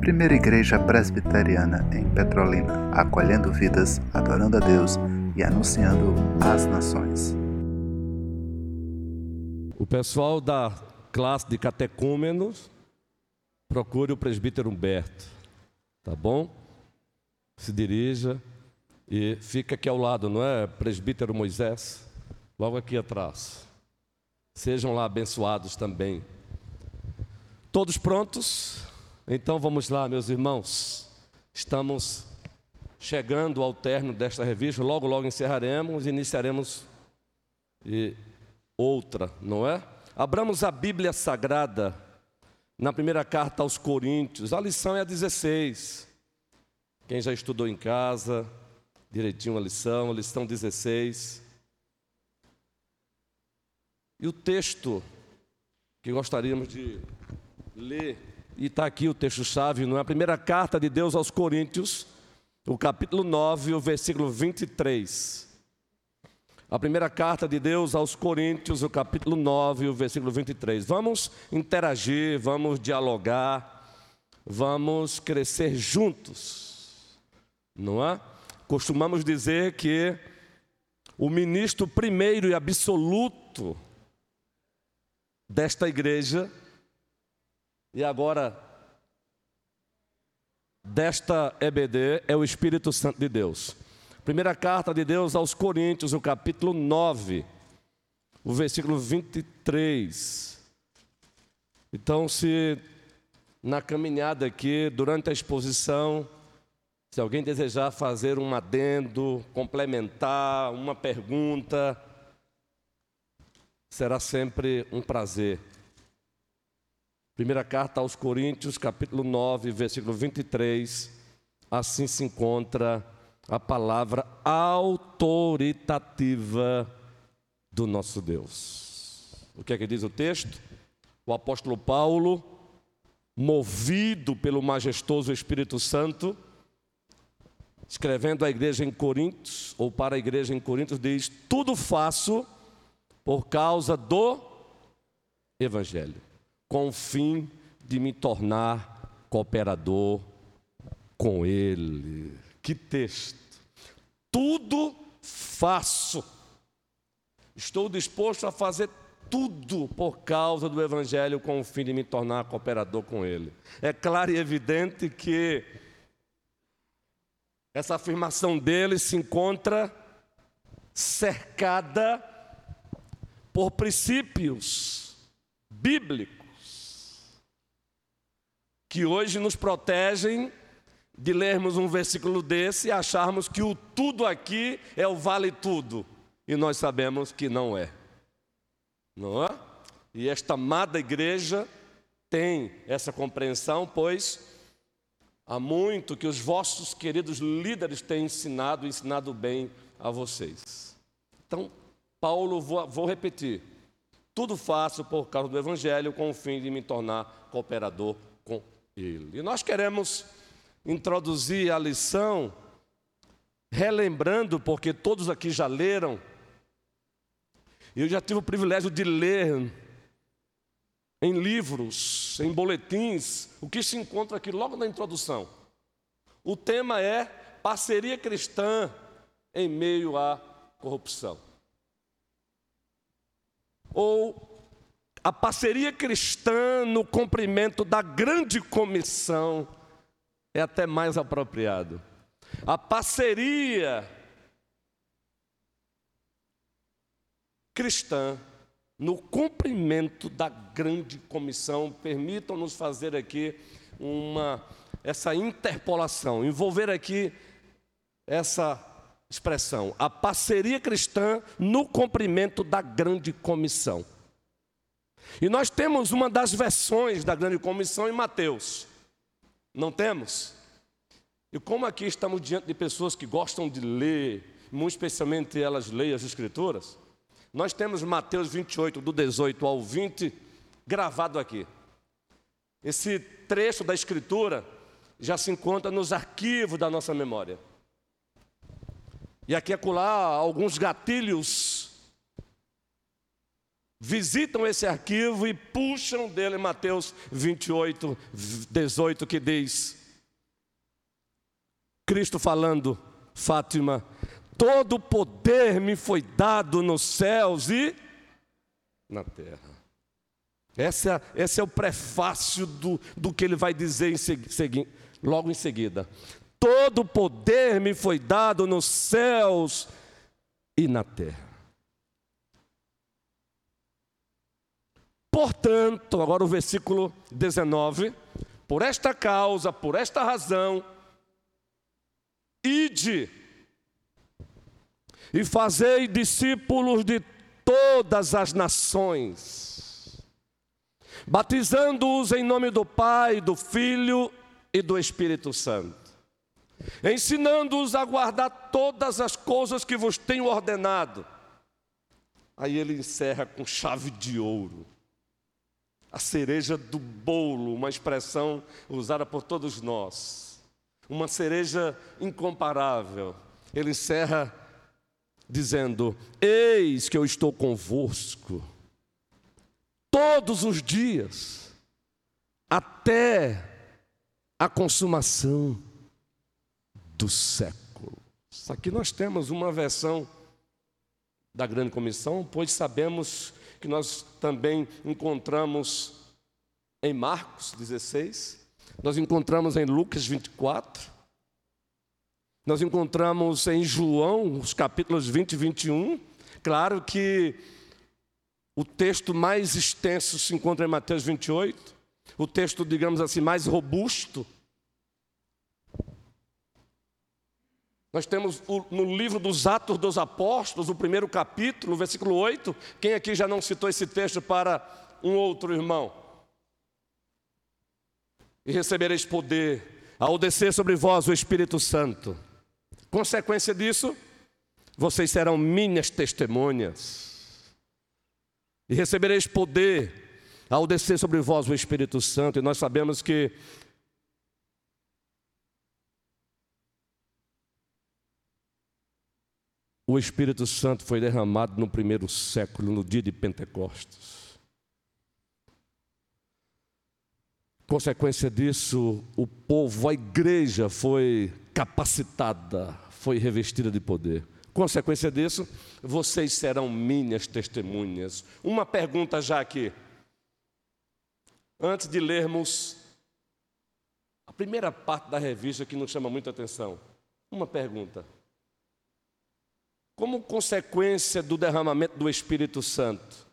Primeira Igreja Presbiteriana em Petrolina, acolhendo vidas, adorando a Deus e anunciando às nações. O pessoal da classe de catecúmenos, procure o presbítero Humberto, tá bom? Se dirija e fica aqui ao lado, não é? Presbítero Moisés, logo aqui atrás. Sejam lá abençoados também. Todos prontos? Então vamos lá, meus irmãos. Estamos chegando ao término desta revista, logo, logo encerraremos e iniciaremos outra, não é? Abramos a Bíblia Sagrada na primeira carta aos Coríntios, a lição é a 16. Quem já estudou em casa, direitinho a lição, a lição 16. E o texto que gostaríamos de ler e está aqui o texto-chave, não é? A primeira carta de Deus aos Coríntios, o capítulo 9, o versículo 23. A primeira carta de Deus aos Coríntios, o capítulo 9, o versículo 23. Vamos interagir, vamos dialogar, vamos crescer juntos, não é? Costumamos dizer que o ministro primeiro e absoluto desta igreja e agora, desta EBD é o Espírito Santo de Deus. Primeira carta de Deus aos Coríntios, o capítulo 9, o versículo 23. Então, se na caminhada aqui, durante a exposição, se alguém desejar fazer um adendo, complementar, uma pergunta, será sempre um prazer. Primeira carta aos Coríntios, capítulo 9, versículo 23. Assim se encontra a palavra autoritativa do nosso Deus. O que é que diz o texto? O apóstolo Paulo, movido pelo majestoso Espírito Santo, escrevendo à igreja em Coríntios, ou para a igreja em Coríntios, diz: Tudo faço por causa do Evangelho com o fim de me tornar cooperador com Ele. Que texto! Tudo faço. Estou disposto a fazer tudo por causa do Evangelho com o fim de me tornar cooperador com Ele. É claro e evidente que essa afirmação dele se encontra cercada por princípios bíblicos que hoje nos protegem de lermos um versículo desse e acharmos que o tudo aqui é o vale tudo. E nós sabemos que não é. Não é? E esta amada igreja tem essa compreensão, pois há muito que os vossos queridos líderes têm ensinado, ensinado bem a vocês. Então, Paulo, vou, vou repetir: tudo faço por causa do Evangelho, com o fim de me tornar cooperador com ele. E nós queremos introduzir a lição relembrando, porque todos aqui já leram, eu já tive o privilégio de ler em livros, em boletins, o que se encontra aqui logo na introdução. O tema é parceria cristã em meio à corrupção. Ou a parceria cristã no cumprimento da grande comissão é até mais apropriado. A parceria cristã no cumprimento da grande comissão, permitam-nos fazer aqui uma essa interpolação, envolver aqui essa expressão, a parceria cristã no cumprimento da grande comissão. E nós temos uma das versões da grande comissão em Mateus. Não temos? E como aqui estamos diante de pessoas que gostam de ler, muito especialmente elas leem as escrituras, nós temos Mateus 28, do 18 ao 20, gravado aqui. Esse trecho da escritura já se encontra nos arquivos da nossa memória. E aqui acolá alguns gatilhos visitam esse arquivo e puxam dele Mateus 28, 18, que diz: Cristo falando, Fátima, todo poder me foi dado nos céus e na terra. Esse é, esse é o prefácio do, do que ele vai dizer em segui, logo em seguida. Todo poder me foi dado nos céus e na terra. Portanto, agora o versículo 19: por esta causa, por esta razão, ide e fazei discípulos de todas as nações, batizando-os em nome do Pai, do Filho e do Espírito Santo, ensinando-os a guardar todas as coisas que vos tenho ordenado. Aí ele encerra com chave de ouro a cereja do bolo, uma expressão usada por todos nós, uma cereja incomparável. Ele encerra dizendo: Eis que eu estou convosco todos os dias, até a consumação do século. Aqui nós temos uma versão da grande comissão, pois sabemos que nós também encontramos em Marcos 16, nós encontramos em Lucas 24, nós encontramos em João, os capítulos 20 e 21. Claro que o texto mais extenso se encontra em Mateus 28, o texto, digamos assim, mais robusto. Nós temos no livro dos Atos dos Apóstolos, o primeiro capítulo, versículo 8. Quem aqui já não citou esse texto para um outro irmão? E recebereis poder ao descer sobre vós o Espírito Santo. Consequência disso, vocês serão minhas testemunhas. E recebereis poder ao descer sobre vós o Espírito Santo. E nós sabemos que o Espírito Santo foi derramado no primeiro século, no dia de Pentecostes. Consequência disso, o povo, a igreja foi capacitada, foi revestida de poder. Consequência disso, vocês serão minhas testemunhas. Uma pergunta já aqui. Antes de lermos a primeira parte da revista que nos chama muita atenção. Uma pergunta. Como consequência do derramamento do Espírito Santo,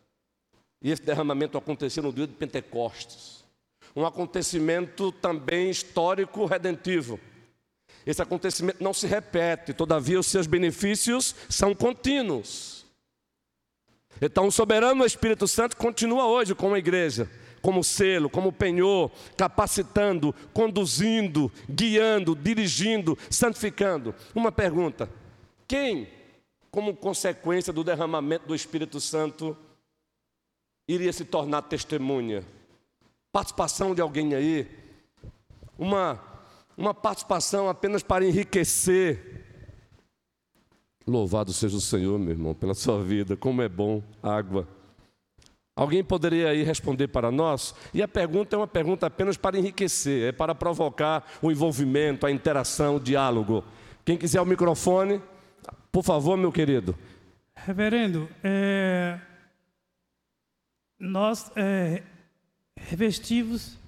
e esse derramamento aconteceu no dia de Pentecostes, um acontecimento também histórico redentivo. Esse acontecimento não se repete, todavia os seus benefícios são contínuos. Então, o soberano Espírito Santo continua hoje como igreja, como selo, como penhor, capacitando, conduzindo, guiando, dirigindo, santificando. Uma pergunta: quem, como consequência do derramamento do Espírito Santo, iria se tornar testemunha? participação de alguém aí, uma, uma participação apenas para enriquecer. Louvado seja o Senhor, meu irmão, pela sua vida, como é bom água. Alguém poderia aí responder para nós? E a pergunta é uma pergunta apenas para enriquecer, é para provocar o envolvimento, a interação, o diálogo. Quem quiser o microfone, por favor, meu querido. Reverendo, é, nós é, revestivos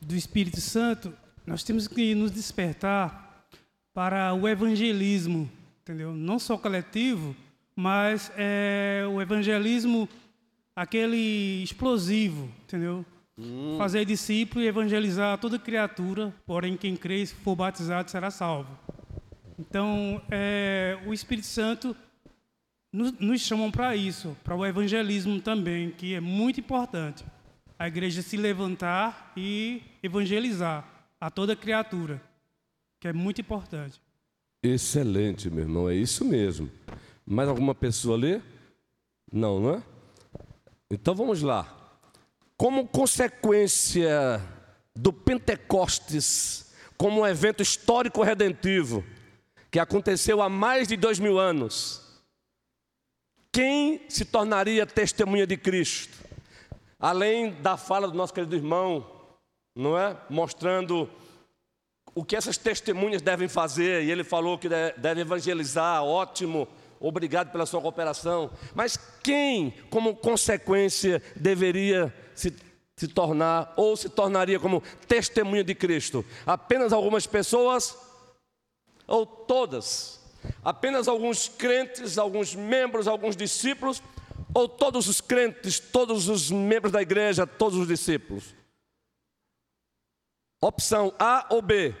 do Espírito Santo, nós temos que nos despertar para o evangelismo, entendeu? Não só coletivo, mas é, o evangelismo aquele explosivo, entendeu? Hum. Fazer discípulo e evangelizar toda criatura, porém quem crê e for batizado será salvo. Então, é, o Espírito Santo nos, nos para isso, para o evangelismo também, que é muito importante a igreja se levantar e evangelizar a toda criatura, que é muito importante. Excelente, meu irmão, é isso mesmo. Mais alguma pessoa ali? Não, não é? Então vamos lá. Como consequência do Pentecostes, como um evento histórico redentivo, que aconteceu há mais de dois mil anos, quem se tornaria testemunha de Cristo? Além da fala do nosso querido irmão, não é? Mostrando o que essas testemunhas devem fazer, e ele falou que deve evangelizar, ótimo, obrigado pela sua cooperação. Mas quem, como consequência, deveria se, se tornar ou se tornaria como testemunha de Cristo? Apenas algumas pessoas ou todas? Apenas alguns crentes, alguns membros, alguns discípulos? Ou todos os crentes, todos os membros da igreja, todos os discípulos? Opção A ou B?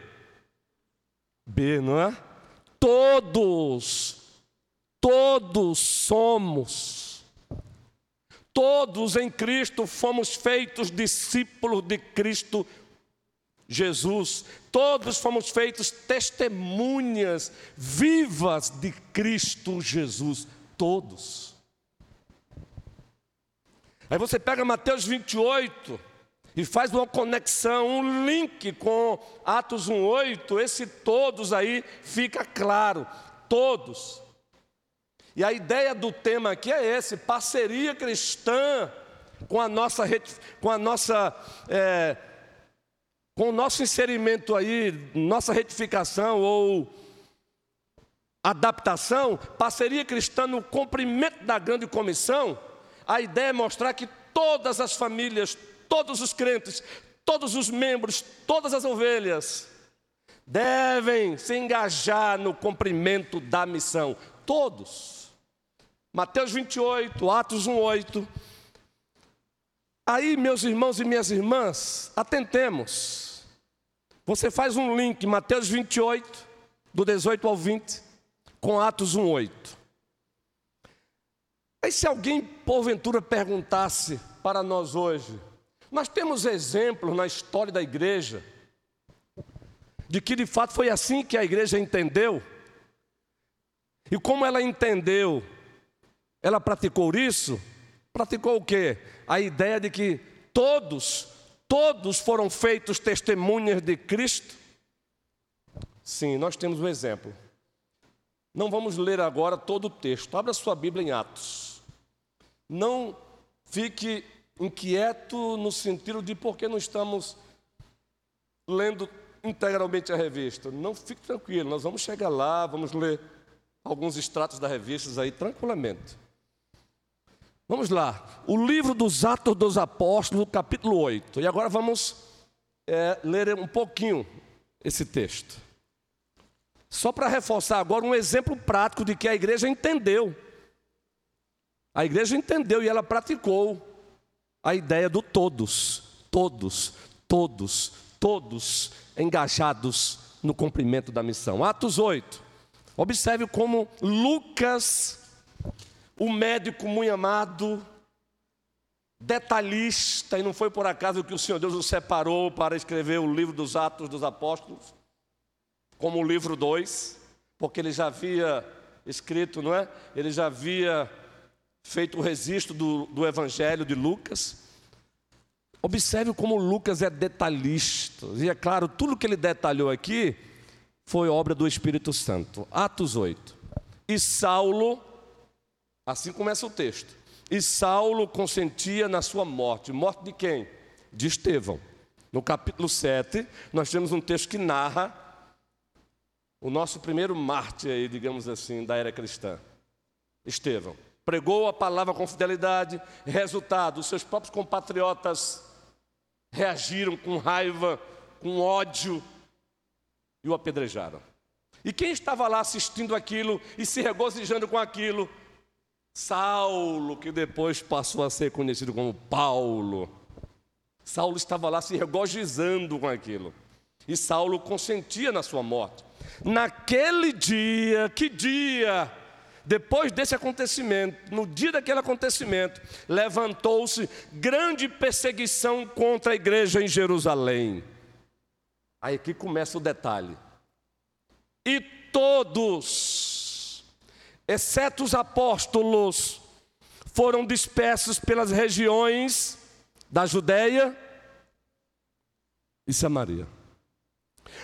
B, não é? Todos, todos somos, todos em Cristo fomos feitos discípulos de Cristo Jesus, todos fomos feitos testemunhas vivas de Cristo Jesus, todos. Aí você pega Mateus 28, e faz uma conexão, um link com Atos 1:8, esse todos aí fica claro, todos. E a ideia do tema aqui é esse: parceria cristã com a nossa, com a nossa, é, com o nosso inserimento aí, nossa retificação ou adaptação, parceria cristã no cumprimento da grande comissão. A ideia é mostrar que todas as famílias, todos os crentes, todos os membros, todas as ovelhas, devem se engajar no cumprimento da missão. Todos. Mateus 28, Atos 1, 8. Aí, meus irmãos e minhas irmãs, atentemos. Você faz um link, Mateus 28, do 18 ao 20, com Atos 1, 8. Aí, se alguém porventura perguntasse para nós hoje, nós temos exemplos na história da igreja de que de fato foi assim que a igreja entendeu. E como ela entendeu, ela praticou isso? Praticou o quê? A ideia de que todos, todos foram feitos testemunhas de Cristo? Sim, nós temos um exemplo. Não vamos ler agora todo o texto. Abra sua Bíblia em Atos. Não fique inquieto no sentido de por que não estamos lendo integralmente a revista. Não fique tranquilo, nós vamos chegar lá, vamos ler alguns extratos da revista aí tranquilamente. Vamos lá, o livro dos Atos dos Apóstolos, capítulo 8. E agora vamos é, ler um pouquinho esse texto. Só para reforçar agora um exemplo prático de que a igreja entendeu. A igreja entendeu e ela praticou a ideia do todos, todos, todos, todos engajados no cumprimento da missão. Atos 8. Observe como Lucas, o médico muito amado, detalhista, e não foi por acaso que o Senhor Deus o separou para escrever o livro dos Atos dos Apóstolos, como o livro 2, porque ele já havia escrito, não é? Ele já havia feito o registro do, do Evangelho de Lucas. Observe como Lucas é detalhista. E é claro, tudo que ele detalhou aqui foi obra do Espírito Santo. Atos 8. E Saulo, assim começa o texto. E Saulo consentia na sua morte. Morte de quem? De Estevão. No capítulo 7, nós temos um texto que narra o nosso primeiro mártir aí, digamos assim, da era cristã. Estevão pregou a palavra com fidelidade, resultado, os seus próprios compatriotas reagiram com raiva, com ódio e o apedrejaram. E quem estava lá assistindo aquilo e se regozijando com aquilo? Saulo, que depois passou a ser conhecido como Paulo. Saulo estava lá se regozijando com aquilo. E Saulo consentia na sua morte. Naquele dia, que dia? Depois desse acontecimento, no dia daquele acontecimento, levantou-se grande perseguição contra a igreja em Jerusalém. Aí aqui começa o detalhe. E todos, exceto os apóstolos, foram dispersos pelas regiões da Judéia e Samaria.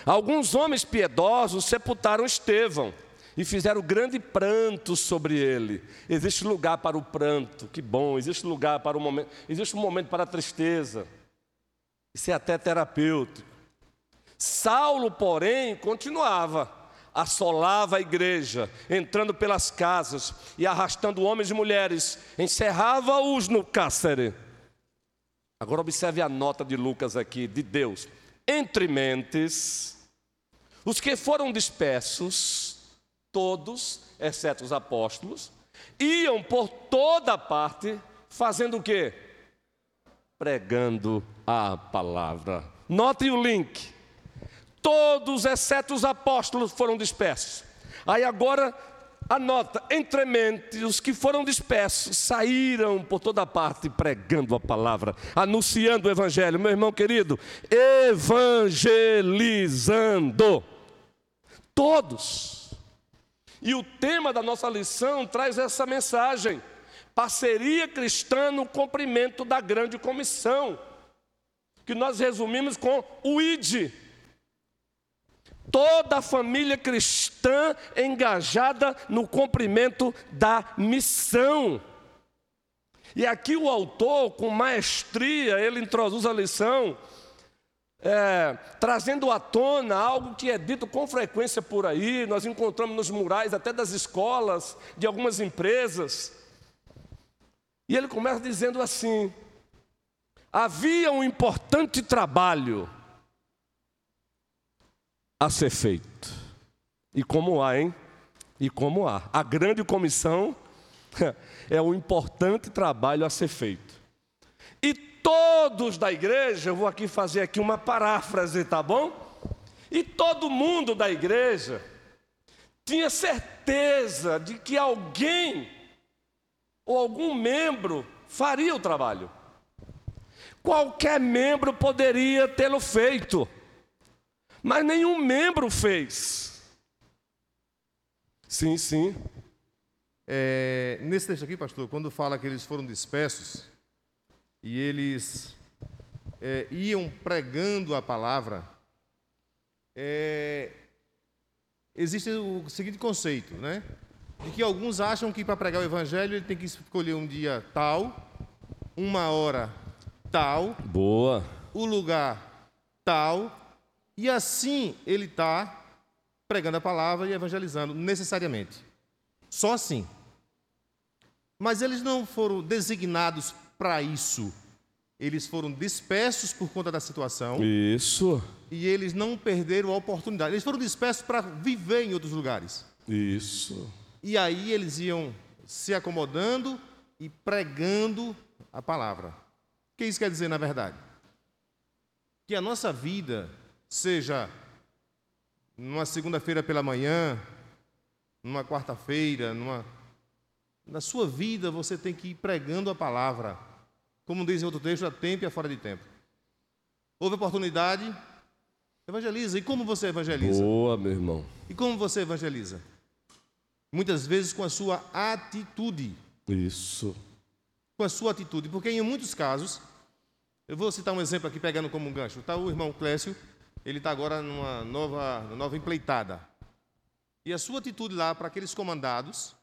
Alguns homens piedosos sepultaram Estevão e fizeram grande pranto sobre ele. Existe lugar para o pranto, que bom, existe lugar para o momento, existe um momento para a tristeza. Isso é até terapêutico. Saulo, porém, continuava, assolava a igreja, entrando pelas casas e arrastando homens e mulheres, encerrava-os no cárcere. Agora observe a nota de Lucas aqui, de Deus. Entre mentes, os que foram dispersos, todos, exceto os apóstolos, iam por toda parte, fazendo o quê? Pregando a palavra. Notem o link. Todos, exceto os apóstolos, foram dispersos. Aí agora, anota, entremente, os que foram dispersos saíram por toda parte pregando a palavra, anunciando o evangelho. Meu irmão querido, evangelizando. Todos. E o tema da nossa lição traz essa mensagem: parceria cristã no cumprimento da grande comissão, que nós resumimos com o ID. Toda a família cristã engajada no cumprimento da missão. E aqui o autor, com maestria, ele introduz a lição é, trazendo à tona algo que é dito com frequência por aí, nós encontramos nos murais até das escolas, de algumas empresas. E ele começa dizendo assim: havia um importante trabalho a ser feito. E como há, hein? E como há. A grande comissão é um importante trabalho a ser feito. E todos da igreja, eu vou aqui fazer aqui uma paráfrase, tá bom? E todo mundo da igreja tinha certeza de que alguém ou algum membro faria o trabalho. Qualquer membro poderia tê-lo feito, mas nenhum membro fez. Sim, sim. É, nesse texto aqui, pastor, quando fala que eles foram dispersos, e eles é, iam pregando a palavra, é, existe o seguinte conceito, né? De que alguns acham que para pregar o evangelho ele tem que escolher um dia tal, uma hora tal, boa, o lugar tal, e assim ele está pregando a palavra e evangelizando necessariamente. Só assim. Mas eles não foram designados para isso. Eles foram dispersos por conta da situação. Isso. E eles não perderam a oportunidade. Eles foram dispersos para viver em outros lugares. Isso. E aí eles iam se acomodando e pregando a palavra. O que isso quer dizer na verdade? Que a nossa vida seja numa segunda-feira pela manhã, numa quarta-feira, numa na sua vida você tem que ir pregando a palavra. Como diz em outro texto, a tempo e a fora de tempo. Houve oportunidade, evangeliza. E como você evangeliza? Boa, meu irmão. E como você evangeliza? Muitas vezes com a sua atitude. Isso. Com a sua atitude. Porque em muitos casos, eu vou citar um exemplo aqui, pegando como um gancho. Está o irmão Clécio, ele está agora numa nova, nova empleitada. E a sua atitude lá para aqueles comandados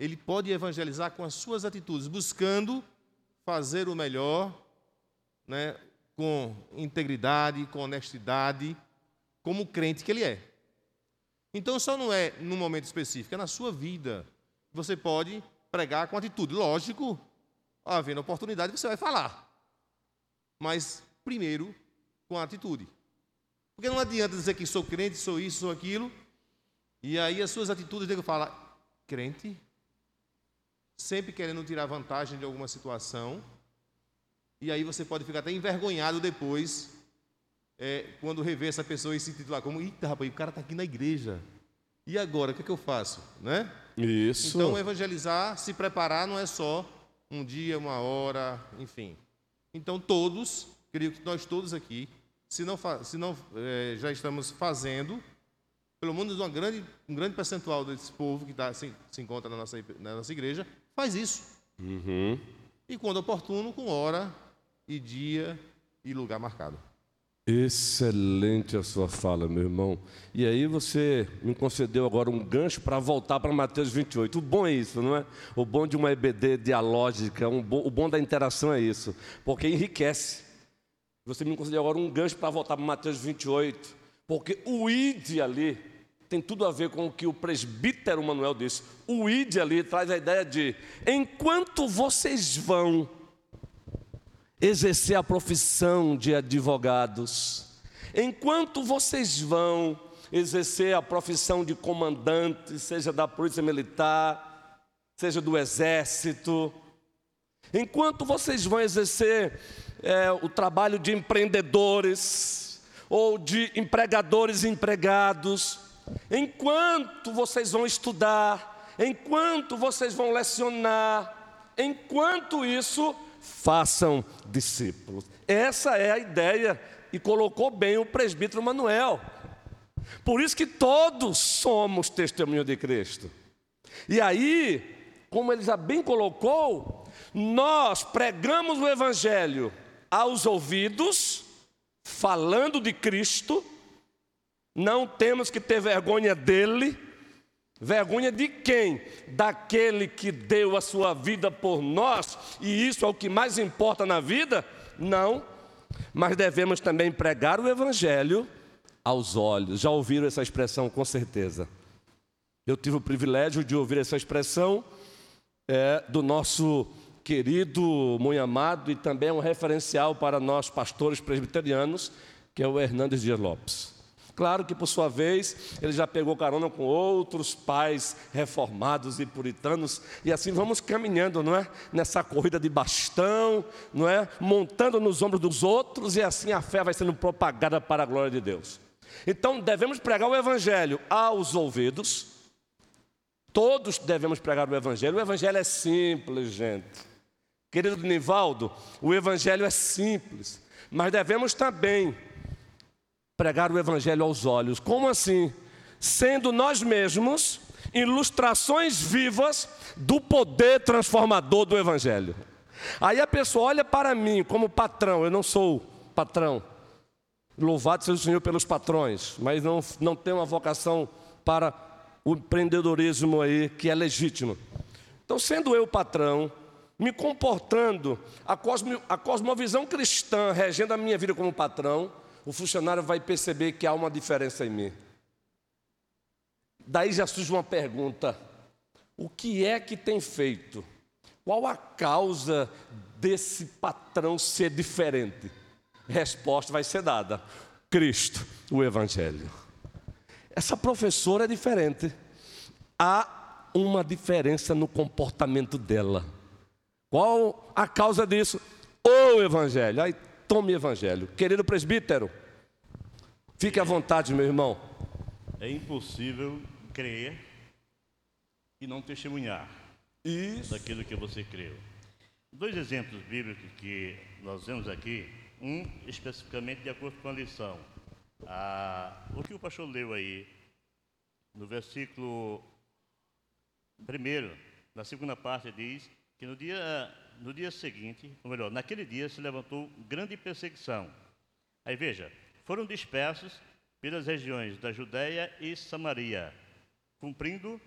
ele pode evangelizar com as suas atitudes, buscando fazer o melhor, né, com integridade, com honestidade, como crente que ele é. Então, só não é num momento específico, é na sua vida. Você pode pregar com atitude. Lógico, havendo oportunidade, você vai falar. Mas, primeiro, com atitude. Porque não adianta dizer que sou crente, sou isso, sou aquilo, e aí as suas atitudes, que falar, crente? sempre querendo tirar vantagem de alguma situação. E aí você pode ficar até envergonhado depois, é, quando rever essa pessoa e se titular como: Eita, rapaz, o cara está aqui na igreja. E agora, o que, é que eu faço? Né? Isso. Então, evangelizar, se preparar, não é só um dia, uma hora, enfim. Então, todos, creio que nós todos aqui, se não, se não é, já estamos fazendo, pelo menos uma grande, um grande percentual desse povo que tá, se, se encontra na nossa, na nossa igreja, faz isso. Uhum. E quando oportuno, com hora e dia e lugar marcado. Excelente a sua fala, meu irmão. E aí você me concedeu agora um gancho para voltar para Mateus 28. O bom é isso, não é? O bom de uma EBD dialógica, um bom, o bom da interação é isso, porque enriquece. Você me concedeu agora um gancho para voltar para Mateus 28, porque o id ali tem tudo a ver com o que o presbítero Manuel disse. O id ali traz a ideia de enquanto vocês vão exercer a profissão de advogados, enquanto vocês vão exercer a profissão de comandante, seja da polícia militar, seja do exército, enquanto vocês vão exercer é, o trabalho de empreendedores ou de empregadores e empregados, enquanto vocês vão estudar, enquanto vocês vão lecionar, enquanto isso façam discípulos. Essa é a ideia e colocou bem o presbítero Manuel. Por isso que todos somos testemunho de Cristo. E aí, como ele já bem colocou, nós pregamos o evangelho aos ouvidos, falando de Cristo, não temos que ter vergonha dele, Vergonha de quem? Daquele que deu a sua vida por nós, e isso é o que mais importa na vida? Não, mas devemos também pregar o Evangelho aos olhos. Já ouviram essa expressão com certeza. Eu tive o privilégio de ouvir essa expressão é, do nosso querido, muito amado e também um referencial para nós pastores presbiterianos, que é o Hernandes Dias Lopes. Claro que, por sua vez, ele já pegou carona com outros pais reformados e puritanos, e assim vamos caminhando, não é? Nessa corrida de bastão, não é? Montando nos ombros dos outros, e assim a fé vai sendo propagada para a glória de Deus. Então, devemos pregar o Evangelho aos ouvidos, todos devemos pregar o Evangelho. O Evangelho é simples, gente. Querido Nivaldo, o Evangelho é simples, mas devemos também pregar o Evangelho aos olhos. Como assim? Sendo nós mesmos ilustrações vivas do poder transformador do Evangelho. Aí a pessoa olha para mim como patrão, eu não sou patrão. Louvado seja o Senhor pelos patrões, mas não, não tenho uma vocação para o empreendedorismo aí que é legítimo. Então, sendo eu patrão, me comportando, a, cosmo, a cosmovisão cristã regendo a minha vida como patrão, o funcionário vai perceber que há uma diferença em mim. Daí já surge uma pergunta: o que é que tem feito? Qual a causa desse patrão ser diferente? Resposta vai ser dada: Cristo, o Evangelho. Essa professora é diferente. Há uma diferença no comportamento dela. Qual a causa disso? O Evangelho. Aí tome Evangelho. Querido presbítero, fique à vontade, meu irmão. É impossível crer e não testemunhar Isso. daquilo que você creu. Dois exemplos bíblicos que nós vemos aqui, um especificamente de acordo com a lição. Ah, o que o pastor leu aí, no versículo primeiro, na segunda parte, diz que no dia no dia seguinte, ou melhor, naquele dia se levantou grande perseguição. Aí veja, foram dispersos pelas regiões da Judéia e Samaria, cumprindo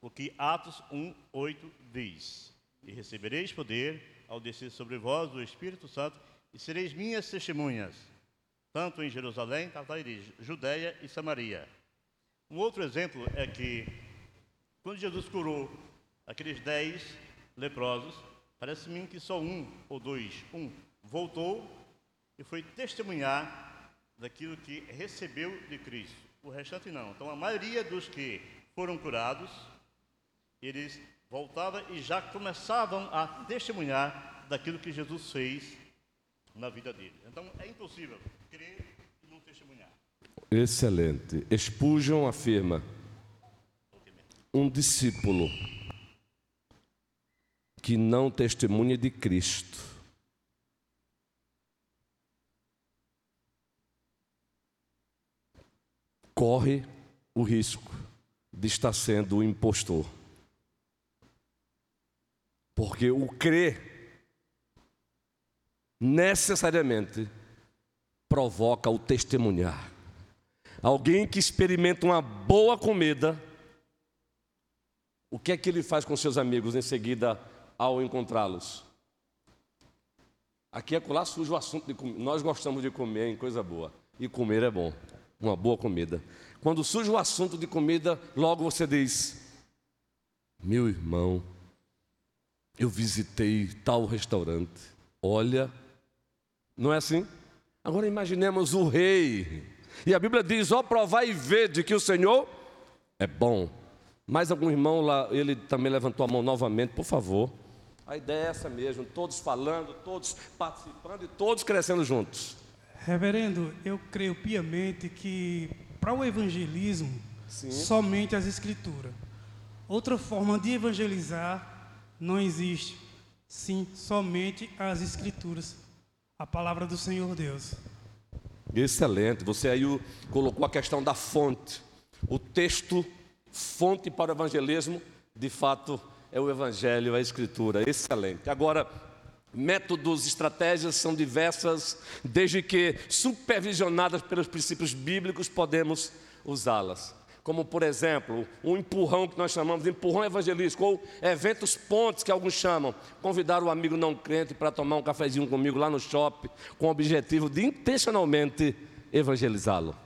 o que Atos 1:8 diz: E recebereis poder ao descer sobre vós o Espírito Santo, e sereis minhas testemunhas, tanto em Jerusalém, Tatairi, Judéia e Samaria. Um outro exemplo é que quando Jesus curou aqueles dez leprosos, Parece-me que só um ou dois, um voltou e foi testemunhar daquilo que recebeu de Cristo. O restante não. Então a maioria dos que foram curados, eles voltavam e já começavam a testemunhar daquilo que Jesus fez na vida deles. Então é impossível crer e não testemunhar. Excelente. Expujam afirma: um discípulo que não testemunha de Cristo. Corre o risco de estar sendo o impostor. Porque o crer necessariamente provoca o testemunhar. Alguém que experimenta uma boa comida, o que é que ele faz com seus amigos em seguida ao encontrá-los? Aqui é lá surge o assunto de comer. Nós gostamos de comer em coisa boa. E comer é bom. Uma boa comida. Quando surge o assunto de comida, logo você diz: Meu irmão, eu visitei tal restaurante. Olha, não é assim? Agora imaginemos o rei. E a Bíblia diz: Ó, provai e vede que o Senhor é bom. Mais algum irmão lá, ele também levantou a mão novamente, por favor. A ideia é essa mesmo, todos falando, todos participando e todos crescendo juntos. Reverendo, eu creio piamente que para o evangelismo, Sim. somente as escrituras. Outra forma de evangelizar não existe. Sim, somente as escrituras. A palavra do Senhor Deus. Excelente. Você aí colocou a questão da fonte. O texto, fonte para o evangelismo, de fato, é o Evangelho, a Escritura. Excelente. Agora, métodos, estratégias são diversas, desde que supervisionadas pelos princípios bíblicos, podemos usá-las. Como, por exemplo, um empurrão que nós chamamos de empurrão evangelístico, ou eventos pontes que alguns chamam. Convidar o amigo não crente para tomar um cafezinho comigo lá no shopping, com o objetivo de intencionalmente evangelizá-lo.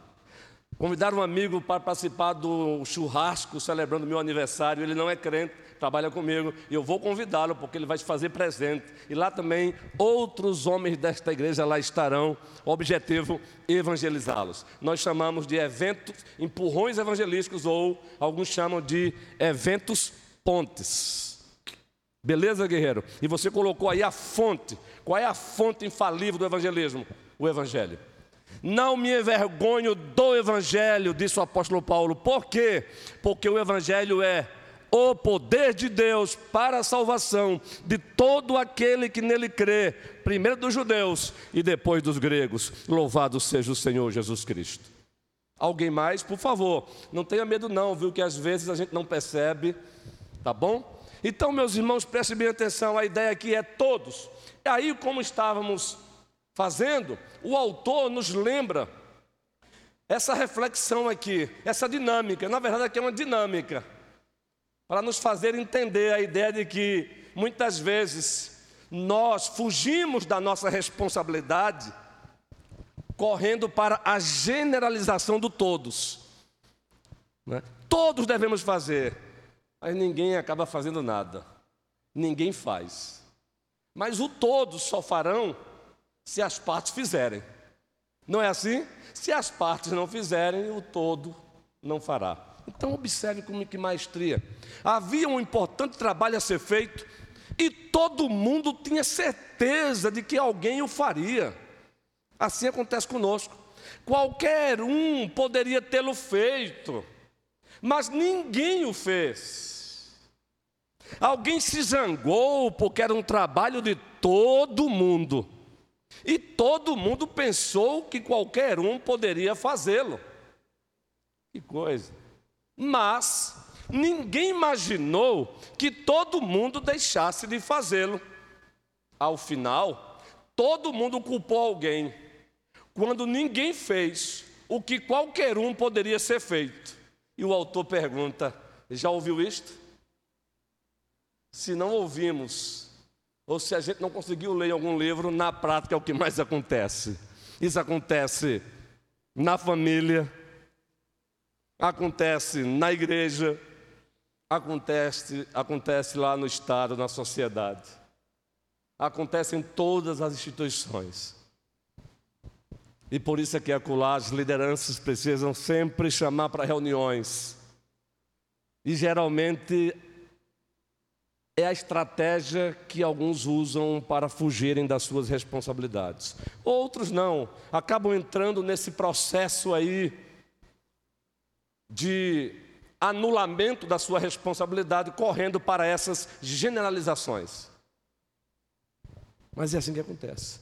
Convidar um amigo para participar do churrasco celebrando meu aniversário, ele não é crente, trabalha comigo, e eu vou convidá-lo porque ele vai te fazer presente. E lá também outros homens desta igreja lá estarão, objetivo evangelizá-los. Nós chamamos de eventos, empurrões evangelísticos ou alguns chamam de eventos pontes. Beleza, guerreiro? E você colocou aí a fonte. Qual é a fonte infalível do evangelismo? O evangelho. Não me envergonho do Evangelho, disse o apóstolo Paulo. Por quê? Porque o Evangelho é o poder de Deus para a salvação de todo aquele que nele crê, primeiro dos judeus e depois dos gregos. Louvado seja o Senhor Jesus Cristo. Alguém mais, por favor, não tenha medo não, viu que às vezes a gente não percebe, tá bom? Então, meus irmãos, prestem bem atenção, a ideia aqui é todos. E aí, como estávamos fazendo, o autor nos lembra essa reflexão aqui, essa dinâmica. Na verdade, aqui é uma dinâmica para nos fazer entender a ideia de que muitas vezes nós fugimos da nossa responsabilidade correndo para a generalização do todos. Né? Todos devemos fazer, mas ninguém acaba fazendo nada. Ninguém faz. Mas o todos só farão se as partes fizerem. Não é assim? Se as partes não fizerem, o todo não fará. Então observe como que maestria. Havia um importante trabalho a ser feito e todo mundo tinha certeza de que alguém o faria. Assim acontece conosco. Qualquer um poderia tê-lo feito, mas ninguém o fez. Alguém se zangou porque era um trabalho de todo mundo. E todo mundo pensou que qualquer um poderia fazê-lo. Que coisa. Mas ninguém imaginou que todo mundo deixasse de fazê-lo. Ao final, todo mundo culpou alguém, quando ninguém fez o que qualquer um poderia ser feito. E o autor pergunta: já ouviu isto? Se não ouvimos, ou se a gente não conseguiu ler algum livro, na prática é o que mais acontece. Isso acontece na família, acontece na igreja, acontece, acontece lá no Estado, na sociedade, acontece em todas as instituições. E por isso é que acolá as lideranças precisam sempre chamar para reuniões. E geralmente é a estratégia que alguns usam para fugirem das suas responsabilidades. Outros não, acabam entrando nesse processo aí de anulamento da sua responsabilidade, correndo para essas generalizações. Mas é assim que acontece.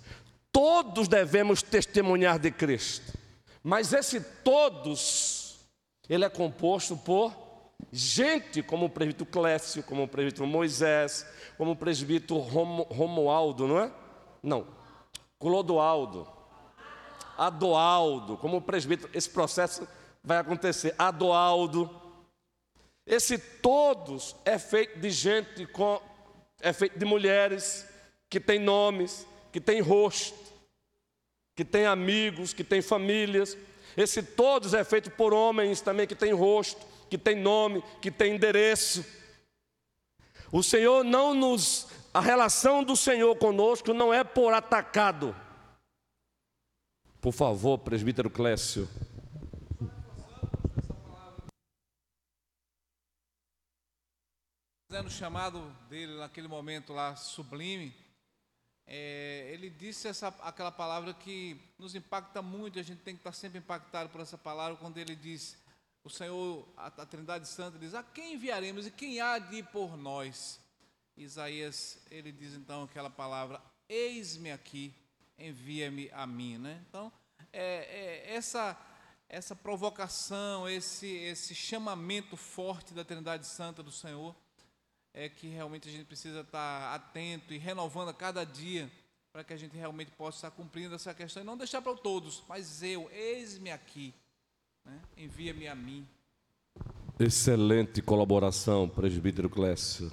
Todos devemos testemunhar de Cristo, mas esse todos, ele é composto por gente como o presbítero Clécio, como o presbítero Moisés, como o presbítero Romualdo, não é? Não, Clodoaldo. Adoaldo, como presbítero, esse processo vai acontecer. Adoaldo. Esse todos é feito de gente com é feito de mulheres que têm nomes, que têm rosto, que têm amigos, que têm famílias. Esse todos é feito por homens também que têm rosto, que têm nome, que têm endereço. O Senhor não nos. A relação do Senhor conosco não é por atacado. Por favor, presbítero Clécio. Fazendo o chamado dele naquele momento lá, sublime, é, ele disse essa, aquela palavra que nos impacta muito, a gente tem que estar sempre impactado por essa palavra, quando ele diz, o Senhor, a, a Trindade Santa, diz: A quem enviaremos e quem há de ir por nós? Isaías, ele diz então aquela palavra: Eis-me aqui, envia-me a mim. Né? Então, é, é, essa, essa provocação, esse, esse chamamento forte da Trindade Santa do Senhor, é que realmente a gente precisa estar atento e renovando a cada dia para que a gente realmente possa estar cumprindo essa questão e não deixar para todos, mas eu, eis-me aqui, né? envia-me a mim. Excelente colaboração, presbítero Clécio.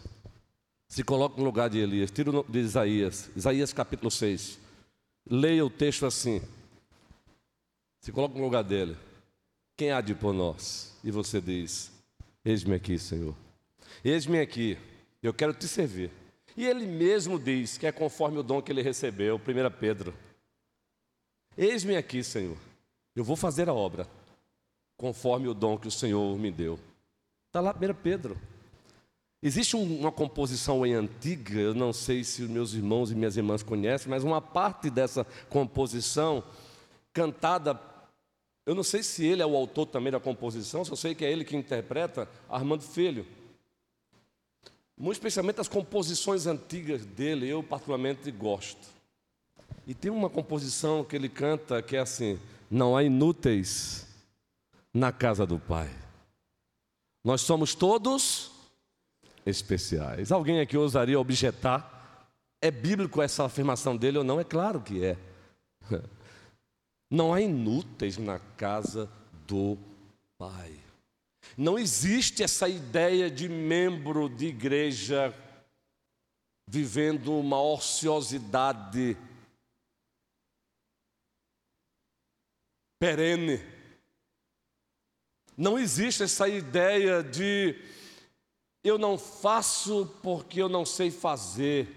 Se coloca no lugar de Elias, tira o de Isaías, Isaías capítulo 6. Leia o texto assim. Se coloca no lugar dele. Quem há de por nós? E você diz: Eis-me aqui, Senhor. Eis-me aqui, eu quero te servir. E ele mesmo diz que é conforme o dom que ele recebeu, 1 Pedro. Eis-me aqui, Senhor, eu vou fazer a obra, conforme o dom que o Senhor me deu. Está lá 1 Pedro. Existe uma composição em antiga, eu não sei se os meus irmãos e minhas irmãs conhecem, mas uma parte dessa composição, cantada, eu não sei se ele é o autor também da composição, só sei que é ele que interpreta, Armando Filho. Muito especialmente as composições antigas dele, eu particularmente gosto. E tem uma composição que ele canta que é assim: Não há inúteis na casa do Pai. Nós somos todos especiais. Alguém aqui ousaria objetar? É bíblico essa afirmação dele ou não? É claro que é. Não há inúteis na casa do Pai. Não existe essa ideia de membro de igreja vivendo uma ociosidade perene. Não existe essa ideia de eu não faço porque eu não sei fazer.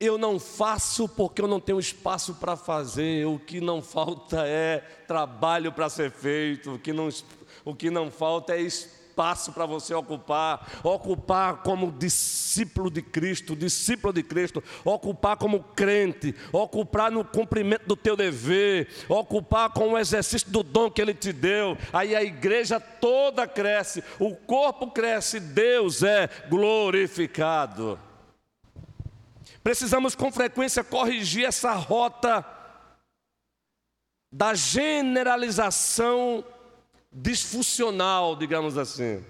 Eu não faço porque eu não tenho espaço para fazer. O que não falta é trabalho para ser feito. O que não o que não falta é espaço para você ocupar, ocupar como discípulo de Cristo, discípulo de Cristo, ocupar como crente, ocupar no cumprimento do teu dever, ocupar com o exercício do dom que Ele te deu. Aí a igreja toda cresce, o corpo cresce, Deus é glorificado. Precisamos com frequência corrigir essa rota da generalização disfuncional, digamos assim.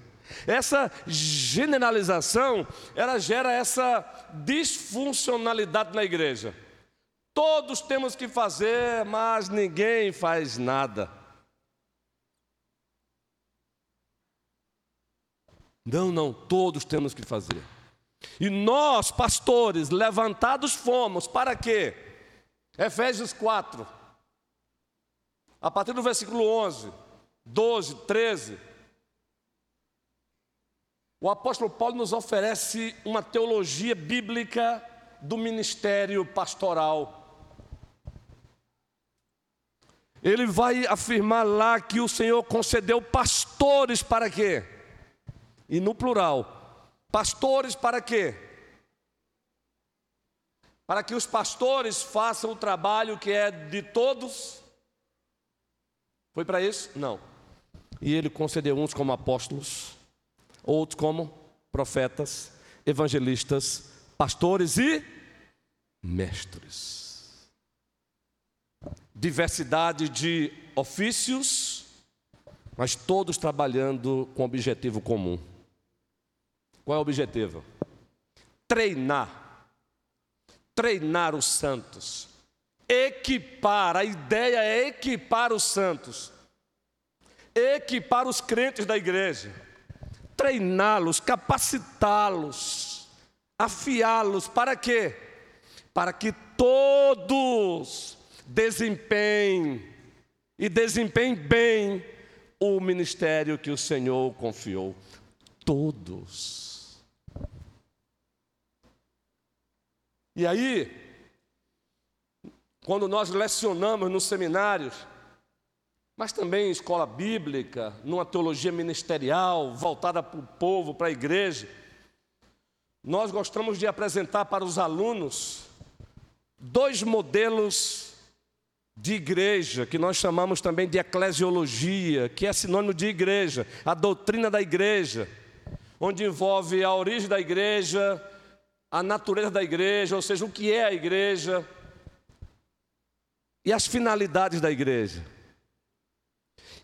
Essa generalização, ela gera essa disfuncionalidade na igreja. Todos temos que fazer, mas ninguém faz nada. Não, não, todos temos que fazer. E nós, pastores, levantados fomos para quê? Efésios 4, a partir do versículo 11. 12, 13. O apóstolo Paulo nos oferece uma teologia bíblica do ministério pastoral. Ele vai afirmar lá que o Senhor concedeu pastores para quê? E no plural, pastores para quê? Para que os pastores façam o trabalho que é de todos. Foi para isso? Não. E ele concedeu uns como apóstolos, outros como profetas, evangelistas, pastores e mestres. Diversidade de ofícios, mas todos trabalhando com objetivo comum. Qual é o objetivo? Treinar. Treinar os santos. equipar, a ideia é equipar os santos, equipar os crentes da igreja, treiná-los, capacitá-los, afiá-los, para quê? Para que todos desempenhem e desempenhem bem o ministério que o Senhor confiou. Todos. E aí, quando nós lecionamos nos seminários, mas também em escola bíblica, numa teologia ministerial voltada para o povo, para a igreja, nós gostamos de apresentar para os alunos dois modelos de igreja, que nós chamamos também de eclesiologia, que é sinônimo de igreja, a doutrina da igreja, onde envolve a origem da igreja, a natureza da igreja, ou seja, o que é a igreja e as finalidades da igreja.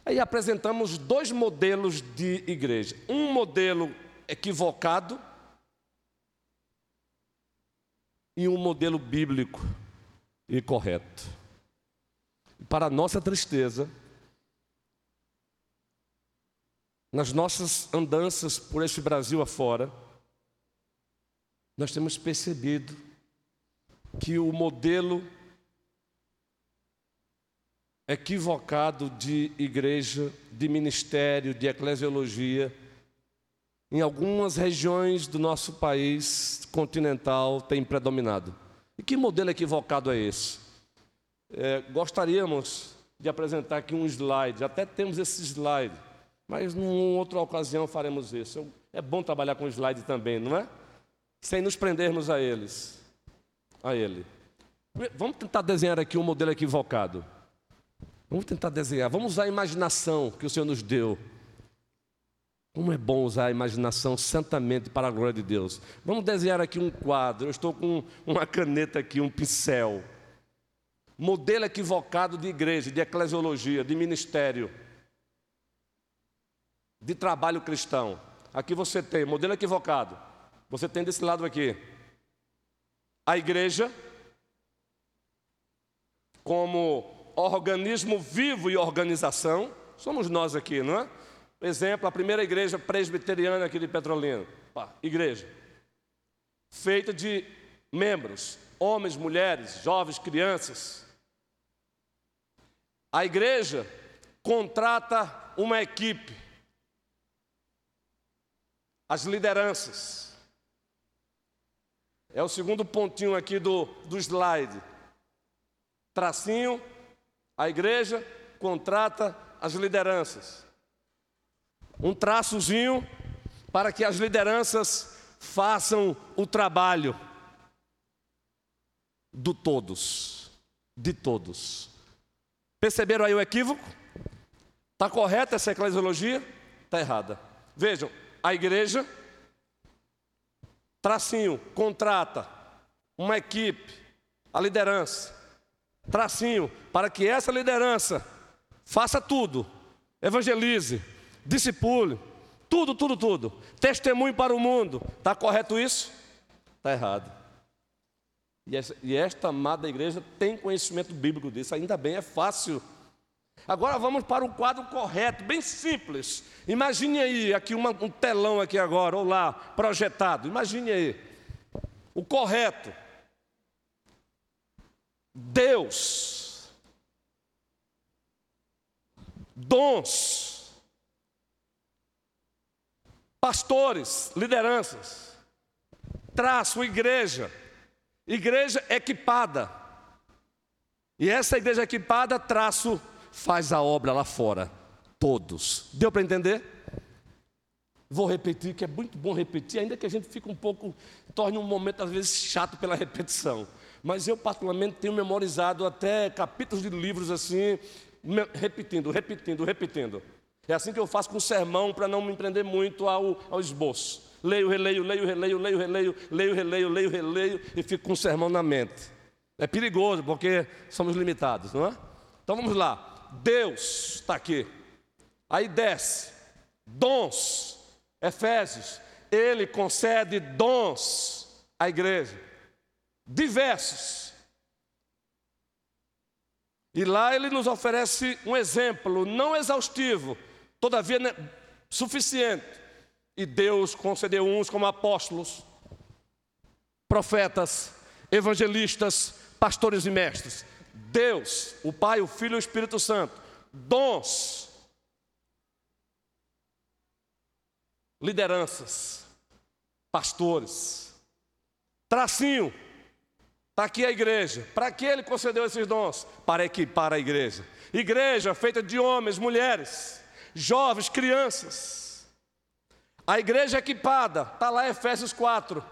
Aí apresentamos dois modelos de igreja. Um modelo equivocado e um modelo bíblico e correto. Para nossa tristeza, nas nossas andanças por este Brasil afora, nós temos percebido que o modelo equivocado de igreja, de ministério, de eclesiologia, em algumas regiões do nosso país continental tem predominado. E que modelo equivocado é esse? É, gostaríamos de apresentar aqui um slide, até temos esse slide, mas numa outra ocasião faremos isso. É bom trabalhar com slide também, não é? Sem nos prendermos a eles, a ele. Vamos tentar desenhar aqui um modelo equivocado. Vamos tentar desenhar, vamos usar a imaginação que o Senhor nos deu. Como é bom usar a imaginação santamente para a glória de Deus. Vamos desenhar aqui um quadro. Eu estou com uma caneta aqui, um pincel. Modelo equivocado de igreja, de eclesiologia, de ministério, de trabalho cristão. Aqui você tem modelo equivocado. Você tem desse lado aqui a igreja como organismo vivo e organização, somos nós aqui, não é? Exemplo, a primeira igreja presbiteriana aqui de Petrolina, igreja, feita de membros, homens, mulheres, jovens, crianças. A igreja contrata uma equipe, as lideranças. É o segundo pontinho aqui do, do slide. Tracinho, a igreja contrata as lideranças. Um traçozinho para que as lideranças façam o trabalho do todos, de todos. Perceberam aí o equívoco? Está correta essa eclesiologia? Está errada. Vejam, a igreja, tracinho, contrata uma equipe, a liderança tracinho, para que essa liderança faça tudo, evangelize, discipule, tudo, tudo, tudo, testemunho para o mundo. Está correto isso? Está errado. E, essa, e esta amada igreja tem conhecimento bíblico disso, ainda bem, é fácil. Agora vamos para o quadro correto, bem simples. Imagine aí, aqui uma, um telão aqui agora, ou lá, projetado. Imagine aí. O correto. Deus, dons, pastores, lideranças, traço, igreja, igreja equipada. E essa igreja equipada, traço, faz a obra lá fora. Todos. Deu para entender? Vou repetir, que é muito bom repetir, ainda que a gente fique um pouco, torne um momento às vezes chato pela repetição. Mas eu, particularmente, tenho memorizado até capítulos de livros assim, repetindo, repetindo, repetindo. É assim que eu faço com o sermão para não me empreender muito ao, ao esboço. Leio, releio, leio, releio, leio, releio, leio, releio, leio, releio e fico com o sermão na mente. É perigoso porque somos limitados, não é? Então vamos lá. Deus está aqui. Aí desce. Dons. Efésios. Ele concede dons à igreja diversos. E lá ele nos oferece um exemplo, não exaustivo, todavia né, suficiente. E Deus concedeu uns como apóstolos, profetas, evangelistas, pastores e mestres. Deus, o Pai, o Filho e o Espírito Santo, dons, lideranças, pastores, tracinho, está aqui a igreja. Para que ele concedeu esses dons? Para equipar a igreja. Igreja feita de homens, mulheres, jovens, crianças. A igreja equipada, está lá Efésios 4,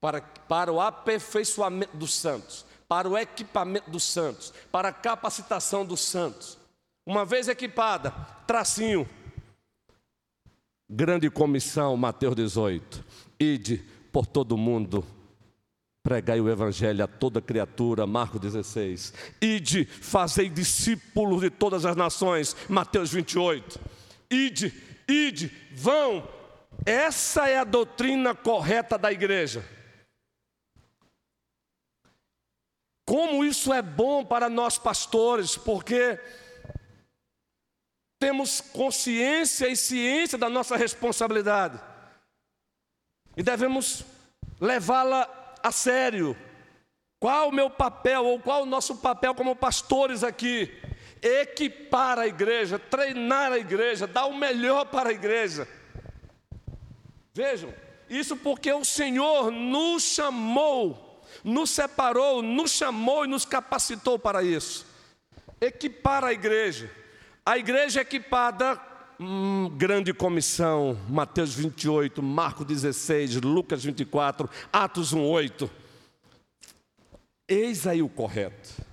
para, para o aperfeiçoamento dos santos, para o equipamento dos santos, para a capacitação dos santos. Uma vez equipada, tracinho, grande comissão, Mateus 18, ide por todo mundo, pregai o evangelho a toda criatura, Marcos 16, ide, fazei discípulos de todas as nações, Mateus 28, ide, ide, vão, essa é a doutrina correta da igreja. Como isso é bom para nós pastores, porque temos consciência e ciência da nossa responsabilidade. E devemos levá-la a sério. Qual o meu papel ou qual o nosso papel como pastores aqui? Equipar a igreja, treinar a igreja, dar o melhor para a igreja. Vejam, isso porque o Senhor nos chamou nos separou, nos chamou e nos capacitou para isso. Equipar a igreja. A igreja equipada, hum, grande comissão, Mateus 28, Marcos 16, Lucas 24, Atos 1, 8. Eis aí o correto.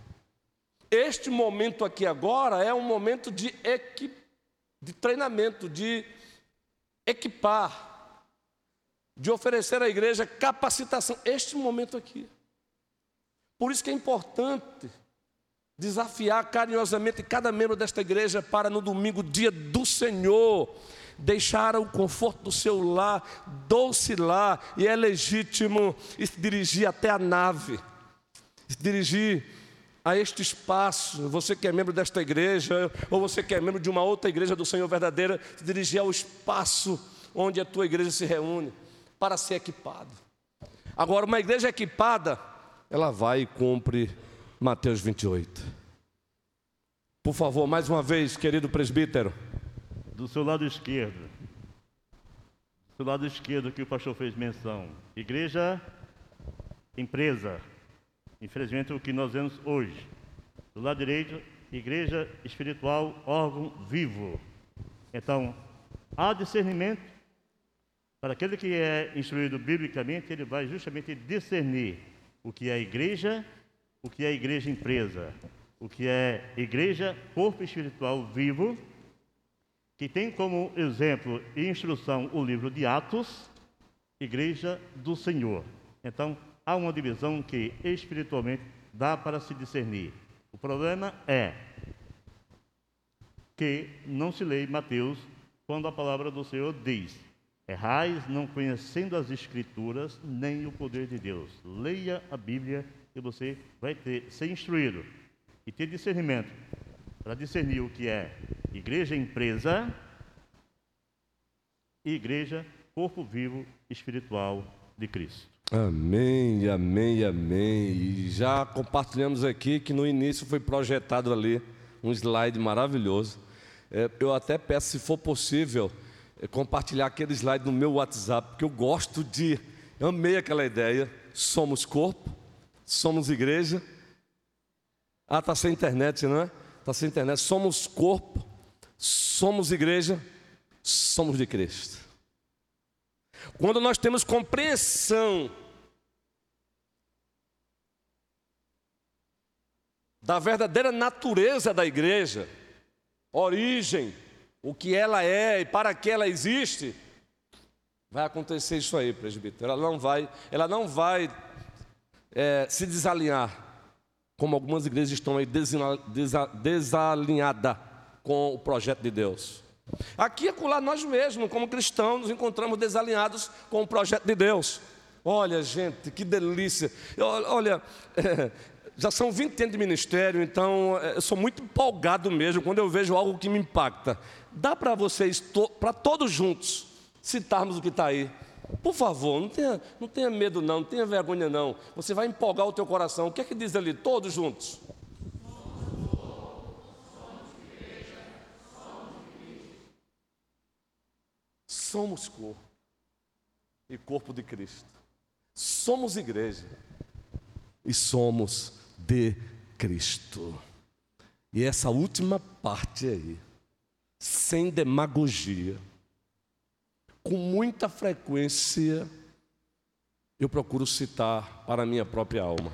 Este momento aqui agora é um momento de, equi... de treinamento, de equipar, de oferecer à igreja capacitação. Este momento aqui. Por isso que é importante desafiar carinhosamente cada membro desta igreja para no domingo, dia do Senhor, deixar o conforto do seu lar, doce lar, e é legítimo se dirigir até a nave, se dirigir a este espaço, você que é membro desta igreja, ou você que é membro de uma outra igreja do Senhor verdadeira, se dirigir ao espaço onde a tua igreja se reúne, para ser equipado. Agora, uma igreja equipada, ela vai e cumpre Mateus 28. Por favor, mais uma vez, querido presbítero. Do seu lado esquerdo, do seu lado esquerdo que o pastor fez menção, igreja, empresa, infelizmente o que nós vemos hoje. Do lado direito, igreja espiritual, órgão vivo. Então, há discernimento para aquele que é instruído biblicamente, ele vai justamente discernir o que é igreja, o que é igreja empresa, o que é igreja, corpo espiritual vivo, que tem como exemplo e instrução o livro de Atos, igreja do Senhor. Então, há uma divisão que espiritualmente dá para se discernir. O problema é que não se lê Mateus quando a palavra do Senhor diz: Errais não conhecendo as Escrituras nem o poder de Deus. Leia a Bíblia e você vai ter, ser instruído e ter discernimento para discernir o que é igreja empresa e igreja corpo vivo espiritual de Cristo. Amém, amém, amém. E já compartilhamos aqui que no início foi projetado ali um slide maravilhoso. É, eu até peço, se for possível, é compartilhar aquele slide no meu WhatsApp, porque eu gosto de, amei aquela ideia. Somos corpo, somos igreja. Ah, está sem internet, não é? Está sem internet. Somos corpo, somos igreja, somos de Cristo. Quando nós temos compreensão da verdadeira natureza da igreja, origem, o que ela é e para que ela existe, vai acontecer isso aí, presbítero. Ela não vai, ela não vai é, se desalinhar, como algumas igrejas estão aí desalinhadas com o projeto de Deus. Aqui e acolá nós mesmos, como cristãos, nos encontramos desalinhados com o projeto de Deus. Olha, gente, que delícia. Olha, é, já são 20 anos de ministério, então é, eu sou muito empolgado mesmo quando eu vejo algo que me impacta. Dá para vocês, para todos juntos, citarmos o que está aí. Por favor, não tenha, não tenha medo não, não tenha vergonha não. Você vai empolgar o teu coração. O que é que diz ali? Todos juntos. Somos corpo e corpo de Cristo. Somos igreja e somos de Cristo. E essa última parte aí, sem demagogia, com muita frequência, eu procuro citar para a minha própria alma.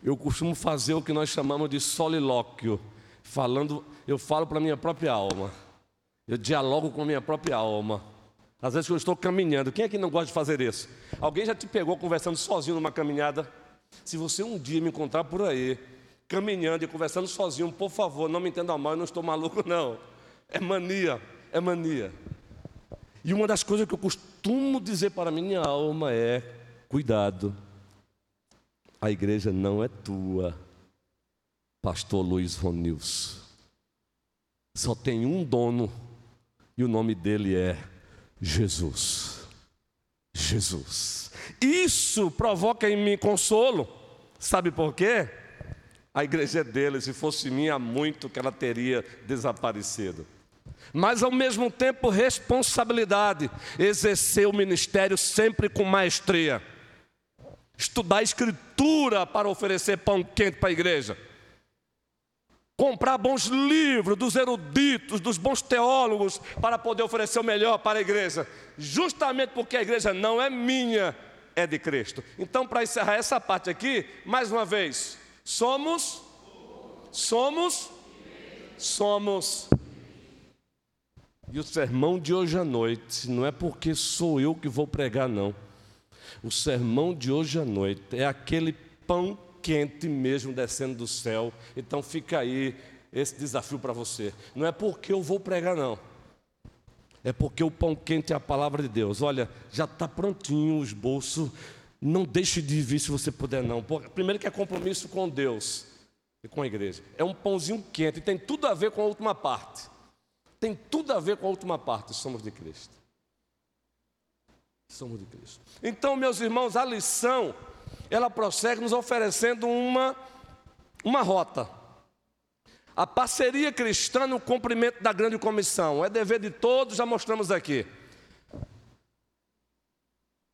Eu costumo fazer o que nós chamamos de solilóquio, falando, eu falo para a minha própria alma. Eu dialogo com a minha própria alma. Às vezes eu estou caminhando. Quem é que não gosta de fazer isso? Alguém já te pegou conversando sozinho numa caminhada? Se você um dia me encontrar por aí, caminhando e conversando sozinho, por favor, não me entenda mal, eu não estou maluco, não. É mania, é mania. E uma das coisas que eu costumo dizer para a minha alma é: cuidado, a igreja não é tua, Pastor Luiz Ronils. Só tem um dono e o nome dele é Jesus. Jesus. Isso provoca em mim consolo. Sabe por quê? A igreja é dele, se fosse minha, há muito que ela teria desaparecido. Mas ao mesmo tempo, responsabilidade, exercer o ministério sempre com maestria. Estudar escritura para oferecer pão quente para a igreja comprar bons livros dos eruditos, dos bons teólogos, para poder oferecer o melhor para a igreja, justamente porque a igreja não é minha, é de Cristo. Então, para encerrar essa parte aqui, mais uma vez, somos, somos, somos. E o sermão de hoje à noite não é porque sou eu que vou pregar, não. O sermão de hoje à noite é aquele pão quente mesmo descendo do céu. Então fica aí esse desafio para você. Não é porque eu vou pregar, não. É porque o pão quente é a palavra de Deus. Olha, já está prontinho o esboço. Não deixe de vir se você puder, não. Primeiro que é compromisso com Deus e com a igreja. É um pãozinho quente e tem tudo a ver com a última parte. Tem tudo a ver com a última parte. Somos de Cristo. Somos de Cristo. Então, meus irmãos, a lição ela prossegue nos oferecendo uma, uma rota. A parceria cristã no cumprimento da grande comissão é dever de todos, já mostramos aqui.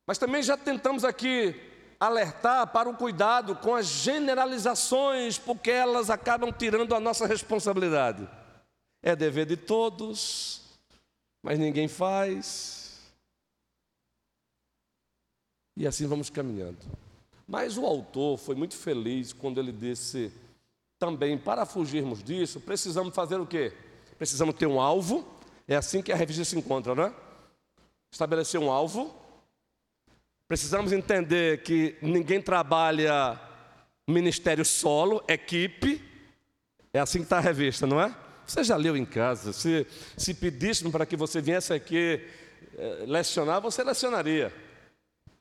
Mas também já tentamos aqui alertar para o cuidado com as generalizações, porque elas acabam tirando a nossa responsabilidade. É dever de todos, mas ninguém faz. E assim vamos caminhando. Mas o autor foi muito feliz quando ele disse também, para fugirmos disso, precisamos fazer o quê? Precisamos ter um alvo, é assim que a revista se encontra, né? Estabelecer um alvo. Precisamos entender que ninguém trabalha ministério solo, equipe. É assim que está a revista, não é? Você já leu em casa. Se, se pedíssemos para que você viesse aqui é, lecionar, você lecionaria.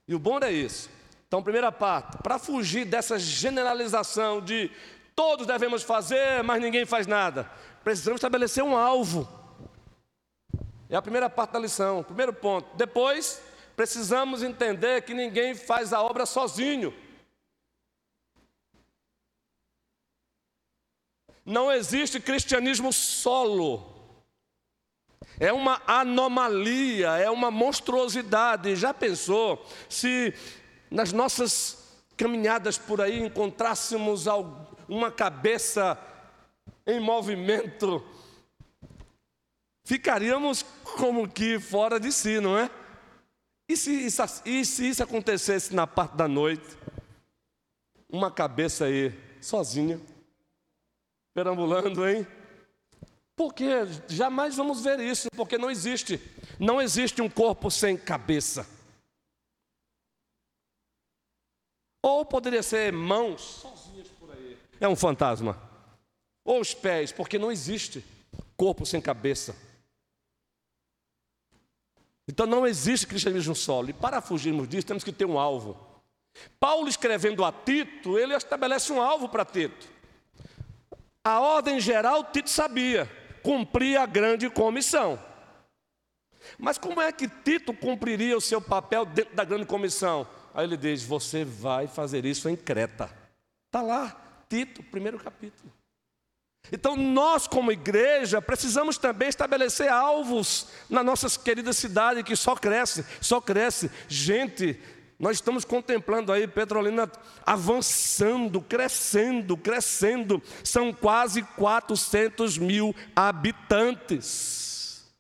E o bom é isso. Então, primeira parte, para fugir dessa generalização de todos devemos fazer, mas ninguém faz nada, precisamos estabelecer um alvo. É a primeira parte da lição, primeiro ponto. Depois, precisamos entender que ninguém faz a obra sozinho. Não existe cristianismo solo. É uma anomalia, é uma monstruosidade. Já pensou se nas nossas caminhadas por aí encontrássemos uma cabeça em movimento, ficaríamos como que fora de si, não é? E se, isso, e se isso acontecesse na parte da noite? Uma cabeça aí, sozinha, perambulando, hein? Porque jamais vamos ver isso, porque não existe. Não existe um corpo sem cabeça. Ou poderia ser mãos sozinhas por aí. É um fantasma. Ou os pés, porque não existe corpo sem cabeça. Então não existe cristianismo solo. E para fugirmos disso, temos que ter um alvo. Paulo escrevendo a Tito, ele estabelece um alvo para Tito. A ordem geral, Tito sabia, cumprir a grande comissão. Mas como é que Tito cumpriria o seu papel dentro da grande comissão? Aí ele diz: Você vai fazer isso em Creta. Está lá, Tito, primeiro capítulo. Então, nós, como igreja, precisamos também estabelecer alvos na nossa querida cidade que só cresce, só cresce. Gente, nós estamos contemplando aí Petrolina avançando, crescendo, crescendo. São quase 400 mil habitantes.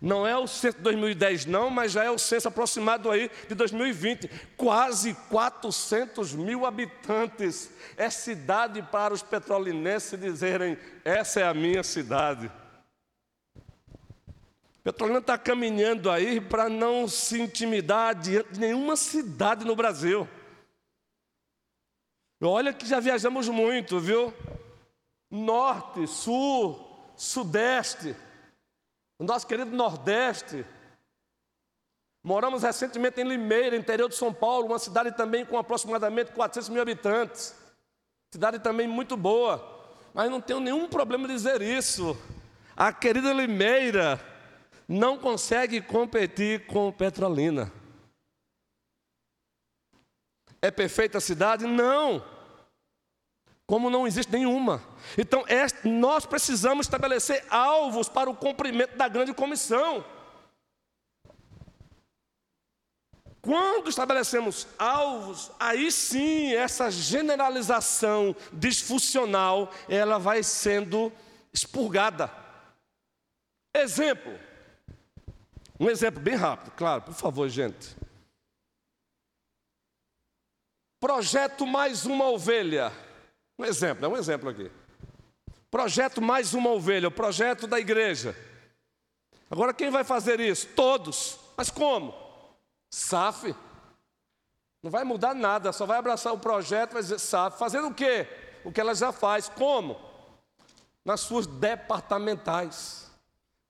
Não é o censo de 2010, não, mas já é o censo aproximado aí de 2020. Quase 400 mil habitantes. É cidade para os petrolinenses dizerem: essa é a minha cidade. Petrolina está caminhando aí para não se intimidar diante de nenhuma cidade no Brasil. Olha que já viajamos muito, viu? Norte, sul, sudeste no nosso querido Nordeste. Moramos recentemente em Limeira, interior de São Paulo, uma cidade também com aproximadamente 400 mil habitantes. Cidade também muito boa, mas não tenho nenhum problema em dizer isso. A querida Limeira não consegue competir com Petrolina. É perfeita a cidade? Não como não existe nenhuma. Então, nós precisamos estabelecer alvos para o cumprimento da grande comissão. Quando estabelecemos alvos, aí sim essa generalização disfuncional, ela vai sendo expurgada. Exemplo. Um exemplo bem rápido, claro, por favor, gente. Projeto mais uma ovelha. Um exemplo, é um exemplo aqui. Projeto mais uma ovelha, o projeto da igreja. Agora quem vai fazer isso? Todos. Mas como? SAF. Não vai mudar nada, só vai abraçar o projeto, vai dizer SAF. Fazendo o quê? O que ela já faz. Como? Nas suas departamentais.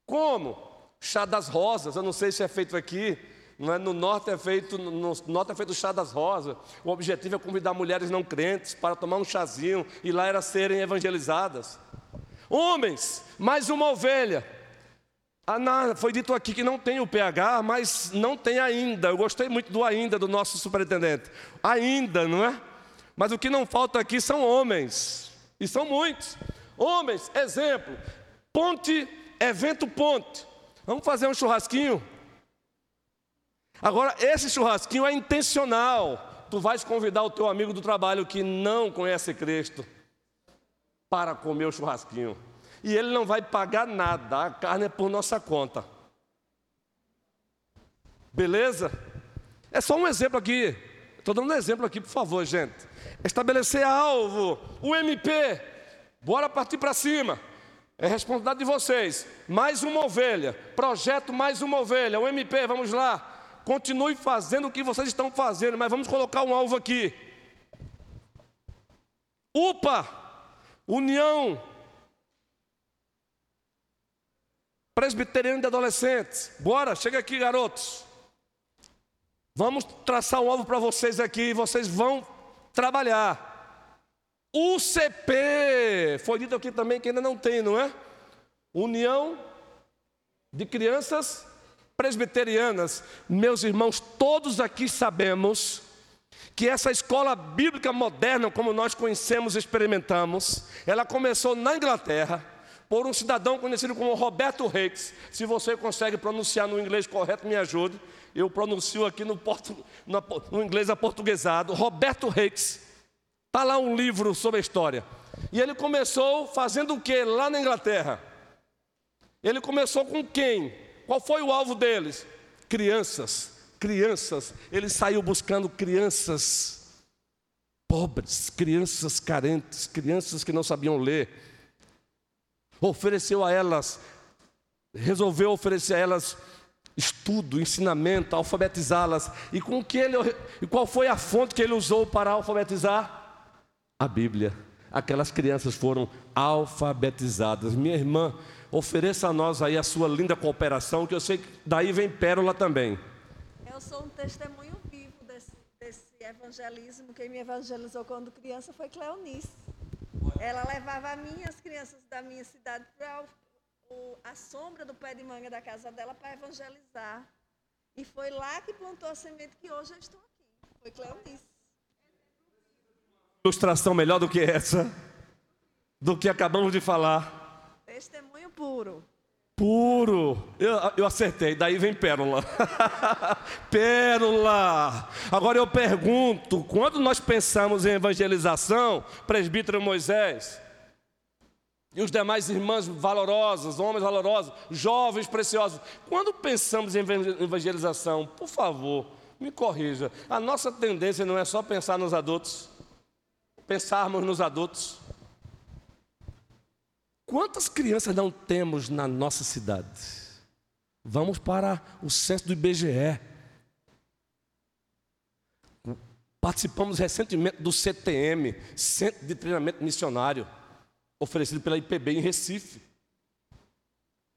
Como? Chá das rosas, eu não sei se é feito aqui, é? No norte é feito, no norte é feito chá das rosas. O objetivo é convidar mulheres não crentes para tomar um chazinho e lá era serem evangelizadas. Homens, mais uma ovelha. Ah, foi dito aqui que não tem o pH, mas não tem ainda. Eu gostei muito do ainda do nosso superintendente. Ainda, não é? Mas o que não falta aqui são homens. E são muitos. Homens, exemplo. Ponte, evento ponte. Vamos fazer um churrasquinho? Agora, esse churrasquinho é intencional. Tu vais convidar o teu amigo do trabalho que não conhece Cristo para comer o churrasquinho. E ele não vai pagar nada, a carne é por nossa conta. Beleza? É só um exemplo aqui. Estou dando um exemplo aqui, por favor, gente. Estabelecer alvo, o MP. Bora partir para cima. É responsabilidade de vocês. Mais uma ovelha. Projeto mais uma ovelha. O MP, vamos lá. Continue fazendo o que vocês estão fazendo, mas vamos colocar um alvo aqui. UPA, União Presbiteriana de Adolescentes. Bora, chega aqui, garotos. Vamos traçar um alvo para vocês aqui e vocês vão trabalhar. UCP, foi dito aqui também que ainda não tem, não é? União de Crianças presbiterianas, meus irmãos, todos aqui sabemos que essa escola bíblica moderna, como nós conhecemos e experimentamos, ela começou na Inglaterra por um cidadão conhecido como Roberto Reis. Se você consegue pronunciar no inglês correto, me ajude. Eu pronuncio aqui no, portu, no, no inglês aportuguesado. Roberto Reis. Está lá um livro sobre a história. E ele começou fazendo o que lá na Inglaterra? Ele começou com quem? Qual foi o alvo deles? Crianças, crianças. Ele saiu buscando crianças pobres, crianças carentes, crianças que não sabiam ler. Ofereceu a elas, resolveu oferecer a elas estudo, ensinamento, alfabetizá-las. E com que ele, e qual foi a fonte que ele usou para alfabetizar? A Bíblia. Aquelas crianças foram alfabetizadas. Minha irmã, Ofereça a nós aí a sua linda cooperação, que eu sei que daí vem pérola também. Eu sou um testemunho vivo desse, desse de evangelismo, quem me evangelizou quando criança foi Cleonice. Ela levava minhas crianças da minha cidade para a sombra do pé de manga da casa dela para evangelizar. E foi lá que plantou a semente que hoje eu estou aqui. Foi Cleonice. Ilustração melhor do que essa, do que acabamos de falar. Testemunho puro. Puro. Eu, eu acertei, daí vem pérola. pérola. Agora eu pergunto: quando nós pensamos em evangelização, presbítero Moisés, e os demais irmãs valorosas, homens valorosos, jovens preciosos, quando pensamos em evangelização, por favor, me corrija. A nossa tendência não é só pensar nos adultos, pensarmos nos adultos. Quantas crianças não temos na nossa cidade? Vamos para o censo do IBGE. Participamos recentemente do CTM, Centro de Treinamento Missionário, oferecido pela IPB em Recife.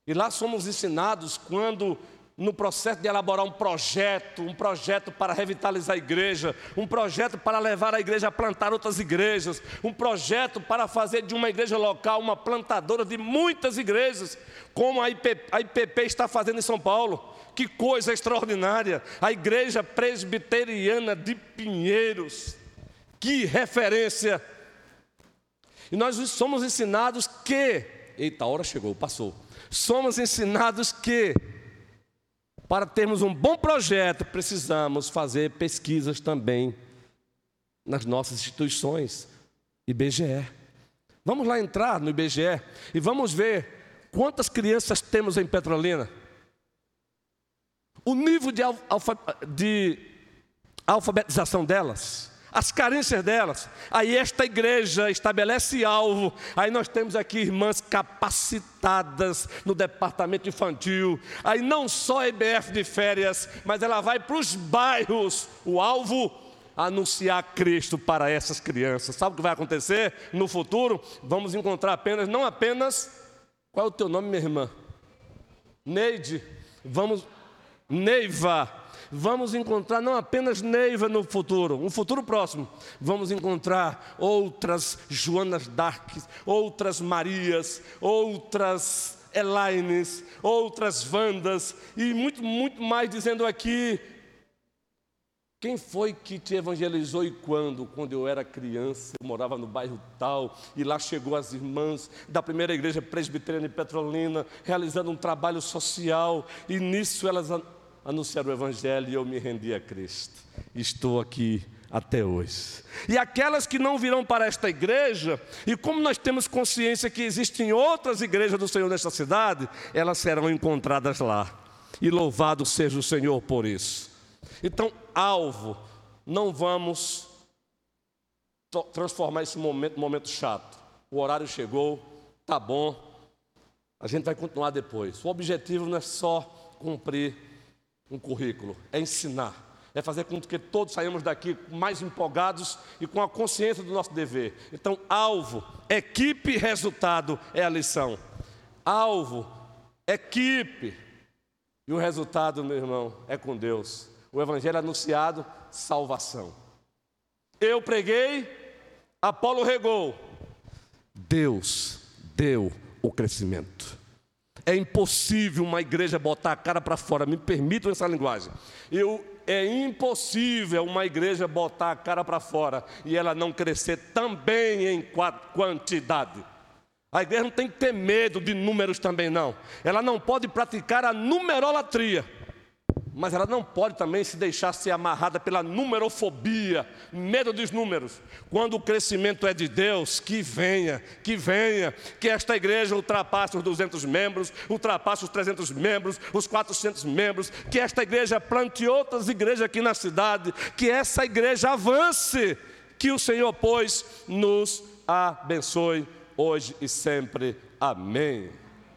E lá somos ensinados quando no processo de elaborar um projeto, um projeto para revitalizar a igreja, um projeto para levar a igreja a plantar outras igrejas, um projeto para fazer de uma igreja local uma plantadora de muitas igrejas, como a IPP, a IPP está fazendo em São Paulo. Que coisa extraordinária! A igreja presbiteriana de Pinheiros, que referência! E nós somos ensinados que, eita, a hora chegou, passou. Somos ensinados que para termos um bom projeto, precisamos fazer pesquisas também nas nossas instituições, IBGE. Vamos lá entrar no IBGE e vamos ver quantas crianças temos em Petrolina. O nível de, alfa, de alfabetização delas as carências delas. Aí esta igreja estabelece alvo. Aí nós temos aqui irmãs capacitadas no departamento infantil. Aí não só EBF de férias, mas ela vai para os bairros. O alvo anunciar Cristo para essas crianças. Sabe o que vai acontecer no futuro? Vamos encontrar apenas, não apenas, qual é o teu nome, minha irmã? Neide. Vamos, Neiva vamos encontrar não apenas Neiva no futuro, um futuro próximo, vamos encontrar outras Joanas Darks, outras Marias, outras Elaines, outras Vandas e muito, muito mais dizendo aqui. Quem foi que te evangelizou e quando? Quando eu era criança, eu morava no bairro tal, e lá chegou as irmãs da primeira igreja presbiteriana de Petrolina, realizando um trabalho social, e nisso elas anunciar o Evangelho e eu me rendi a Cristo. Estou aqui até hoje. E aquelas que não virão para esta igreja, e como nós temos consciência que existem outras igrejas do Senhor nesta cidade, elas serão encontradas lá. E louvado seja o Senhor por isso. Então, alvo, não vamos transformar esse momento momento chato. O horário chegou, tá bom. A gente vai continuar depois. O objetivo não é só cumprir um currículo, é ensinar, é fazer com que todos saímos daqui mais empolgados e com a consciência do nosso dever. Então, alvo, equipe, resultado é a lição. Alvo, equipe, e o resultado, meu irmão, é com Deus. O Evangelho anunciado, salvação. Eu preguei, Apolo regou, Deus deu o crescimento. É impossível uma igreja botar a cara para fora, me permitam essa linguagem. Eu, é impossível uma igreja botar a cara para fora e ela não crescer também em quantidade. A igreja não tem que ter medo de números também, não. Ela não pode praticar a numerolatria mas ela não pode também se deixar ser amarrada pela numerofobia, medo dos números. Quando o crescimento é de Deus, que venha, que venha, que esta igreja ultrapasse os 200 membros, ultrapasse os 300 membros, os 400 membros, que esta igreja plante outras igrejas aqui na cidade, que essa igreja avance, que o Senhor, pois, nos abençoe hoje e sempre. Amém.